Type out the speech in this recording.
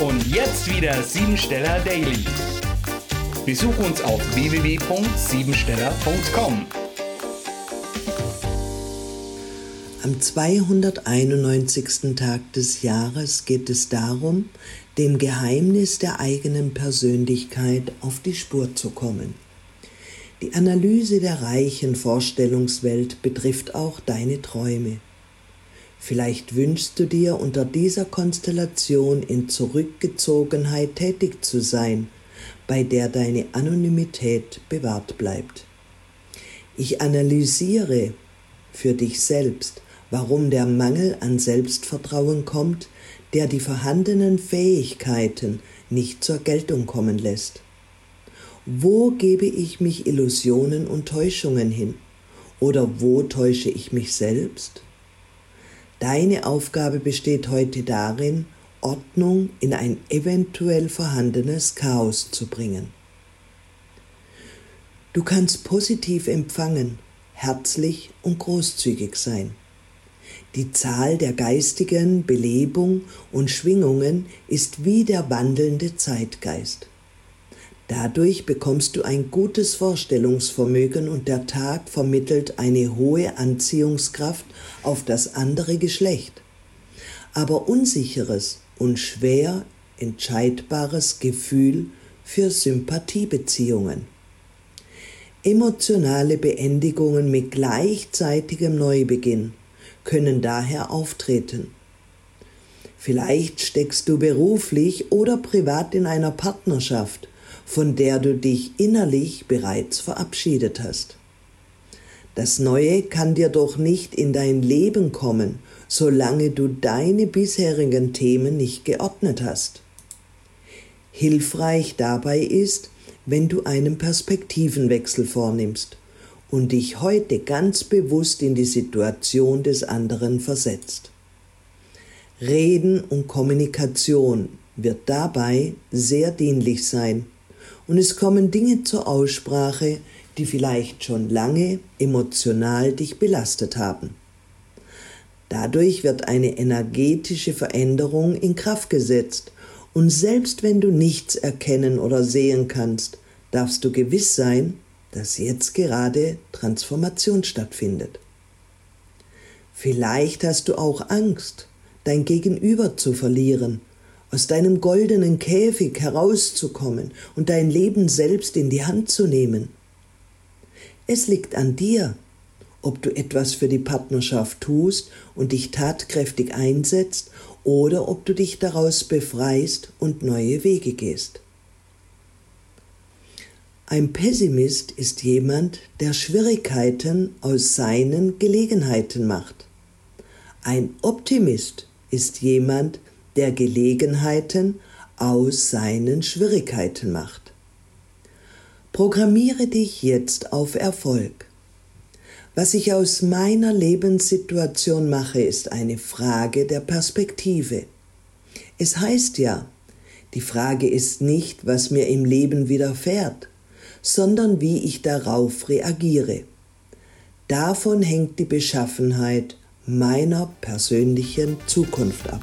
Und jetzt wieder Siebensteller Daily. Besuch uns auf www.siebensteller.com. Am 291. Tag des Jahres geht es darum, dem Geheimnis der eigenen Persönlichkeit auf die Spur zu kommen. Die Analyse der reichen Vorstellungswelt betrifft auch deine Träume. Vielleicht wünschst du dir unter dieser Konstellation in Zurückgezogenheit tätig zu sein, bei der deine Anonymität bewahrt bleibt. Ich analysiere für dich selbst, warum der Mangel an Selbstvertrauen kommt, der die vorhandenen Fähigkeiten nicht zur Geltung kommen lässt. Wo gebe ich mich Illusionen und Täuschungen hin? Oder wo täusche ich mich selbst? Deine Aufgabe besteht heute darin, Ordnung in ein eventuell vorhandenes Chaos zu bringen. Du kannst positiv empfangen, herzlich und großzügig sein. Die Zahl der geistigen Belebung und Schwingungen ist wie der wandelnde Zeitgeist. Dadurch bekommst du ein gutes Vorstellungsvermögen und der Tag vermittelt eine hohe Anziehungskraft auf das andere Geschlecht. Aber unsicheres und schwer entscheidbares Gefühl für Sympathiebeziehungen. Emotionale Beendigungen mit gleichzeitigem Neubeginn können daher auftreten. Vielleicht steckst du beruflich oder privat in einer Partnerschaft, von der du dich innerlich bereits verabschiedet hast. Das Neue kann dir doch nicht in dein Leben kommen, solange du deine bisherigen Themen nicht geordnet hast. Hilfreich dabei ist, wenn du einen Perspektivenwechsel vornimmst und dich heute ganz bewusst in die Situation des anderen versetzt. Reden und Kommunikation wird dabei sehr dienlich sein und es kommen Dinge zur Aussprache, die vielleicht schon lange emotional dich belastet haben. Dadurch wird eine energetische Veränderung in Kraft gesetzt und selbst wenn du nichts erkennen oder sehen kannst, darfst du gewiss sein, dass jetzt gerade Transformation stattfindet. Vielleicht hast du auch Angst, dein Gegenüber zu verlieren aus deinem goldenen Käfig herauszukommen und dein Leben selbst in die Hand zu nehmen. Es liegt an dir, ob du etwas für die Partnerschaft tust und dich tatkräftig einsetzt oder ob du dich daraus befreist und neue Wege gehst. Ein Pessimist ist jemand, der Schwierigkeiten aus seinen Gelegenheiten macht. Ein Optimist ist jemand, der Gelegenheiten aus seinen Schwierigkeiten macht. Programmiere dich jetzt auf Erfolg. Was ich aus meiner Lebenssituation mache, ist eine Frage der Perspektive. Es heißt ja, die Frage ist nicht, was mir im Leben widerfährt, sondern wie ich darauf reagiere. Davon hängt die Beschaffenheit meiner persönlichen Zukunft ab.